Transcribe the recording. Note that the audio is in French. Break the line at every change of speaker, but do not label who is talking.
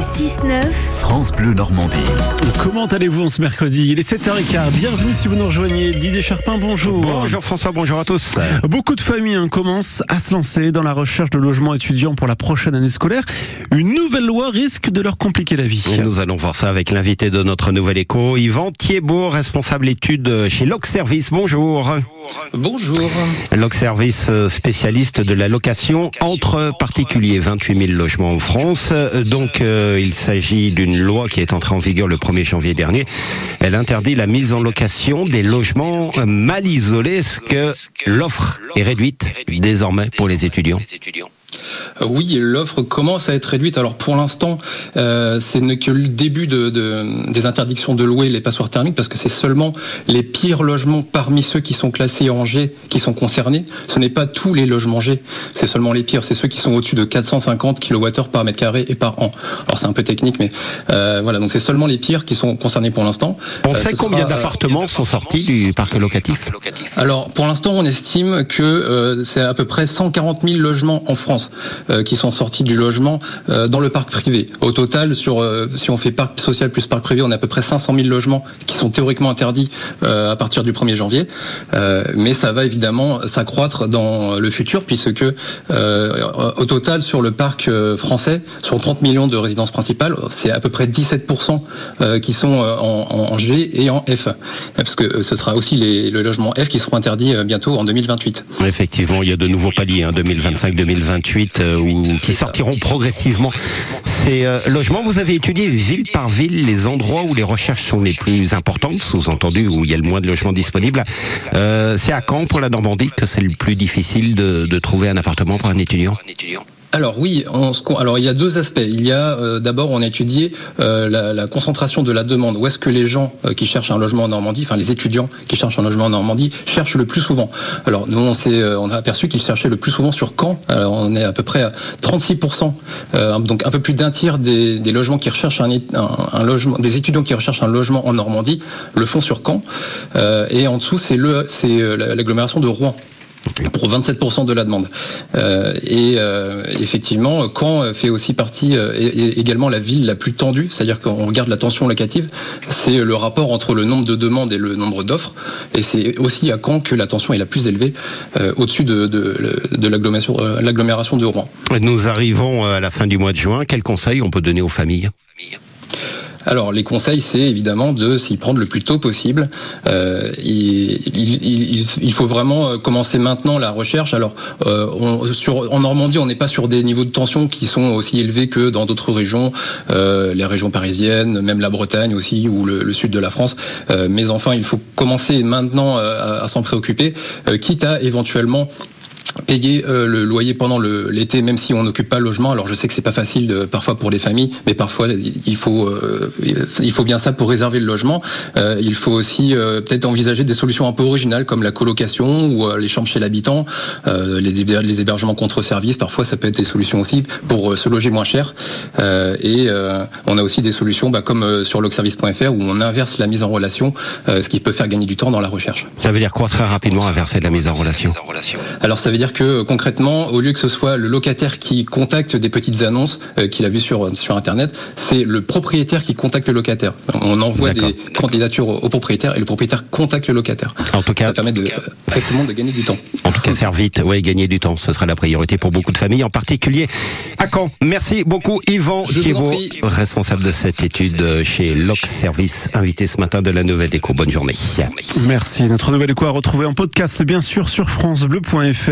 6-9,
France Bleu Normandie.
Comment allez-vous en ce mercredi? Il est 7h15. Bienvenue si vous nous rejoignez. Didier Charpin, bonjour.
Bonjour François, bonjour à tous.
Beaucoup de familles hein, commencent à se lancer dans la recherche de logements étudiants pour la prochaine année scolaire. Une nouvelle loi risque de leur compliquer la vie.
Et nous allons voir ça avec l'invité de notre nouvel écho, Yvan Thiebaud, responsable études chez Loc Service. Bonjour.
Bonjour.
Loc Service, euh, spécialiste de la location entre particuliers, 28 000 logements en France. Euh, Donc euh, il s'agit d'une loi qui est entrée en vigueur le 1er janvier dernier. Elle interdit la mise en location des logements euh, mal isolés. Est-ce que l'offre est réduite désormais pour les étudiants
Euh, Oui, l'offre commence à être réduite. Alors pour l'instant, euh, ce n'est que le début de, de- des interdictions de louer les passoires thermiques parce que c'est seulement les pires logements parmi ceux qui sont classés en G qui sont concernés. Ce n'est pas tous les logements G, c'est seulement les pires. C'est ceux qui sont au-dessus de 450 kWh par mètre carré et par an. Alors c'est un peu technique, mais euh, voilà. Donc c'est seulement les pires qui sont concernés pour l'instant.
On
Euh,
sait combien
euh,
d'appartements sont sortis du parc locatif?
Alors, pour l'instant, on estime que euh, c'est à peu près 140 000 logements en France euh, qui sont sortis du logement euh, dans le parc privé. Au total, sur, euh, si on fait parc social plus parc privé, on a à peu près 500 000 logements qui sont théoriquement interdits à partir du 1er janvier. Mais ça va évidemment s'accroître dans le futur puisque au total, sur le parc français, sur 30 millions de résidences principales, c'est à peu près 17% euh, qui sont en, en G et en F. Parce que ce sera aussi les, le logement F qui seront interdits bientôt en 2028.
Effectivement, il y a de nouveaux paliers, hein, 2025-2028, euh, où- qui sortiront progressivement. Ces euh, logements, vous avez étudié ville par ville les endroits où les recherches sont les plus importantes, sous-entendu où il y a le moins de logements disponibles. Euh, c'est à Caen, pour la Normandie, que c'est le plus difficile de, de trouver un appartement pour un étudiant?
Alors oui, on alors il y a deux aspects. Il y a euh, d'abord on a étudié euh, la, concentration de la demande. Où est-ce que les gens euh, qui cherchent un logement en Normandie, enfin les étudiants qui cherchent un logement en Normandie, cherchent le plus souvent Alors nous on on a aperçu qu'ils cherchaient le plus souvent sur Caen. Alors on est à peu près à 36% euh, donc un peu plus d'un tiers des, logements qui recherchent un, un, un logement, des étudiants qui recherchent un logement en Normandie le font sur Caen. Et en dessous c'est le c'est la- l'agglomération de Rouen pour 27% de la demande. Euh, et euh, effectivement, Caen fait aussi partie, euh, également la ville la plus tendue, c'est-à-dire qu'on regarde la tension locative, c'est le rapport entre le nombre de demandes et le nombre d'offres. Et c'est aussi à Caen que la tension est la plus élevée, au-dessus de, de, de l'agglomération de Rouen.
Nous arrivons à la fin du mois de juin. Quels conseils on peut donner aux familles?
Alors, les conseils, c'est évidemment de s'y prendre le plus tôt possible. Euh, il, il- il- faut vraiment euh, commencer maintenant la recherche. Alors, euh, on- sur, en Normandie, on n'est pas sur des niveaux de tension qui sont aussi élevés que dans d'autres régions, euh, les régions parisiennes, même la Bretagne aussi, ou le, le sud de la France. Euh, mais enfin, il faut commencer maintenant euh, à, à s'en préoccuper, quitte à éventuellement payer euh, le loyer pendant l'été, même si on n'occupe pas le logement. Alors je sais que c'est pas facile de- parfois pour les familles, mais parfois il faut euh, il faut bien ça pour réserver le logement. Euh, il faut aussi peut-être envisager des solutions un peu originales comme la colocation ou les chambres chez l'habitant, les, les hébergements contre service. Parfois ça peut être des solutions aussi pour se loger moins cher. Et on a aussi des solutions bah, comme sur logservice.fr où on inverse la mise en relation, ce qui peut faire gagner du temps dans la recherche.
Ça veut dire quoi très rapidement inverser la mise en relation?
Alors ça veut dire que euh, concrètement, au lieu que ce soit le locataire qui contacte des petites annonces euh, qu'il a vues sur, sur Internet, c'est le propriétaire qui contacte le locataire. On envoie des candidatures au, au propriétaire et le propriétaire contacte le locataire.
En tout cas,
Ça permet de, euh, avec tout le monde de gagner du temps.
En tout cas, faire vite, ouais, gagner du temps, ce sera la priorité pour beaucoup de familles, en particulier à Caen. Merci beaucoup, Yvan Thiebaud,
prie.
responsable de cette étude chez Loc Service, invité ce matin de la Nouvelle Éco. Bonne journée.
Merci. Notre nouvelle écho à retrouver en podcast, bien sûr, sur FranceBleu.fr.